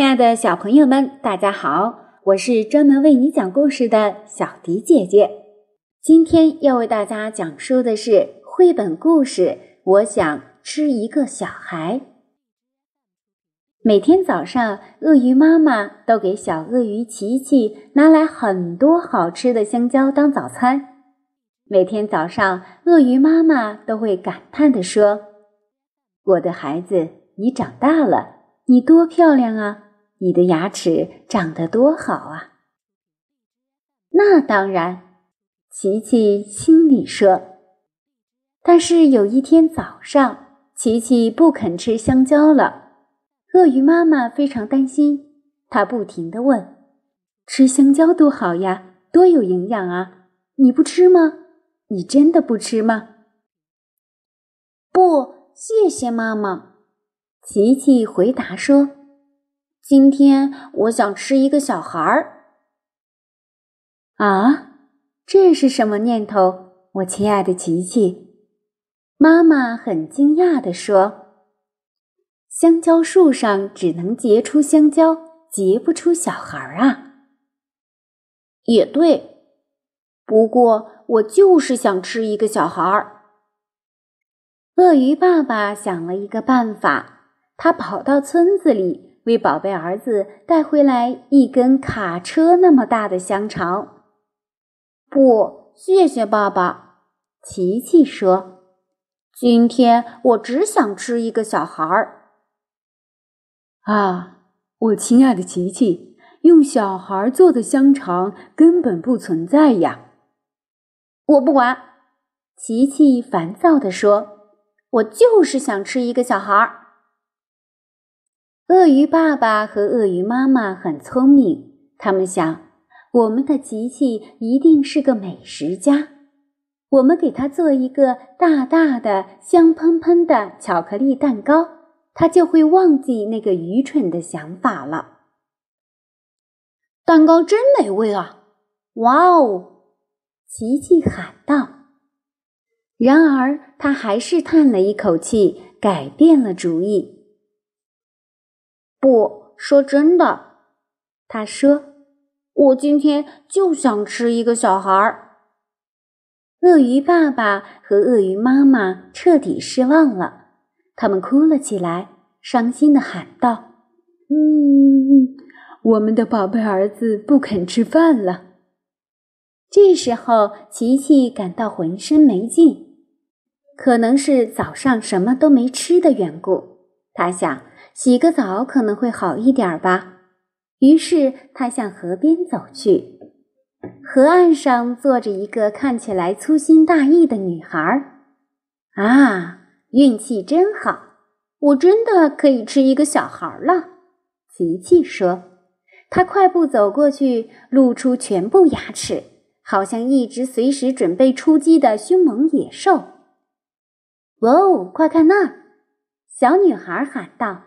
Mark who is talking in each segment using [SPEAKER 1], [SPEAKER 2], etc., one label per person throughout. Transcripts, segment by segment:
[SPEAKER 1] 亲爱的小朋友们，大家好！我是专门为你讲故事的小迪姐姐。今天要为大家讲述的是绘本故事《我想吃一个小孩》。每天早上，鳄鱼妈妈都给小鳄鱼琪琪拿来很多好吃的香蕉当早餐。每天早上，鳄鱼妈妈都会感叹地说：“我的孩子，你长大了。”你多漂亮啊！你的牙齿长得多好啊！那当然，琪琪心里说。但是有一天早上，琪琪不肯吃香蕉了。鳄鱼妈妈非常担心，她不停地问：“吃香蕉多好呀，多有营养啊！你不吃吗？你真的不吃吗？”
[SPEAKER 2] 不，谢谢妈妈。
[SPEAKER 1] 琪琪回答说：“
[SPEAKER 2] 今天我想吃一个小孩儿。”
[SPEAKER 1] 啊，这是什么念头？我亲爱的琪琪，妈妈很惊讶地说：“香蕉树上只能结出香蕉，结不出小孩儿啊。”
[SPEAKER 2] 也对，不过我就是想吃一个小孩儿。
[SPEAKER 1] 鳄鱼爸爸想了一个办法。他跑到村子里，为宝贝儿子带回来一根卡车那么大的香肠。
[SPEAKER 2] 不，谢谢爸爸。
[SPEAKER 1] 琪琪说：“
[SPEAKER 2] 今天我只想吃一个小孩儿。”
[SPEAKER 3] 啊，我亲爱的琪琪，用小孩做的香肠根本不存在呀！
[SPEAKER 2] 我不管。
[SPEAKER 1] 琪琪烦躁地说：“
[SPEAKER 2] 我就是想吃一个小孩儿。”
[SPEAKER 1] 鳄鱼爸爸和鳄鱼妈妈很聪明，他们想，我们的琪琪一定是个美食家，我们给他做一个大大的、香喷喷的巧克力蛋糕，他就会忘记那个愚蠢的想法了。
[SPEAKER 2] 蛋糕真美味啊！哇哦！
[SPEAKER 1] 琪琪喊道。然而，他还是叹了一口气，改变了主意。
[SPEAKER 2] 说真的，
[SPEAKER 1] 他说：“
[SPEAKER 2] 我今天就想吃一个小孩儿。”
[SPEAKER 1] 鳄鱼爸爸和鳄鱼妈妈彻底失望了，他们哭了起来，伤心的喊道：“
[SPEAKER 3] 嗯，我们的宝贝儿子不肯吃饭了。”
[SPEAKER 1] 这时候，琪琪感到浑身没劲，可能是早上什么都没吃的缘故。他想。洗个澡可能会好一点吧。于是他向河边走去。河岸上坐着一个看起来粗心大意的女孩。啊，运气真好！我真的可以吃一个小孩了。琪琪说。他快步走过去，露出全部牙齿，好像一只随时准备出击的凶猛野兽。哇哦，快看那儿！小女孩喊道。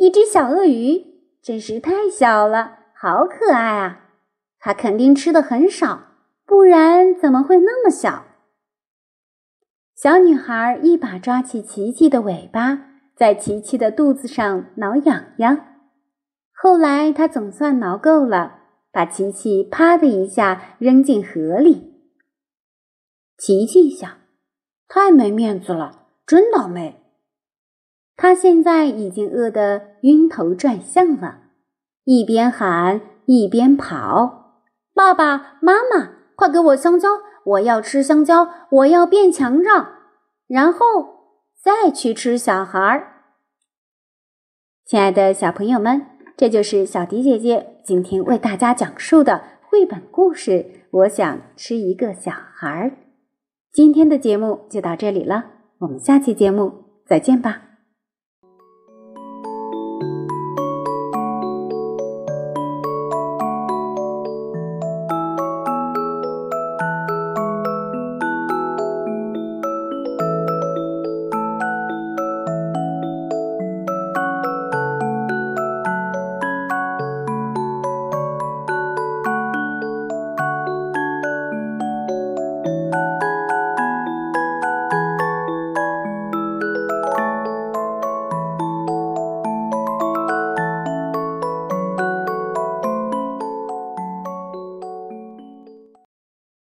[SPEAKER 1] 一只小鳄鱼真是太小了，好可爱啊！它肯定吃的很少，不然怎么会那么小？小女孩一把抓起琪琪的尾巴，在琪琪的肚子上挠痒痒。后来她总算挠够了，把琪琪啪的一下扔进河里。琪琪想：太没面子了，真倒霉。他现在已经饿得晕头转向了，一边喊一边跑：“
[SPEAKER 2] 爸爸妈妈，快给我香蕉！我要吃香蕉！我要变强壮，然后再去吃小孩儿。”
[SPEAKER 1] 亲爱的小朋友们，这就是小迪姐姐今天为大家讲述的绘本故事。我想吃一个小孩儿。今天的节目就到这里了，我们下期节目再见吧。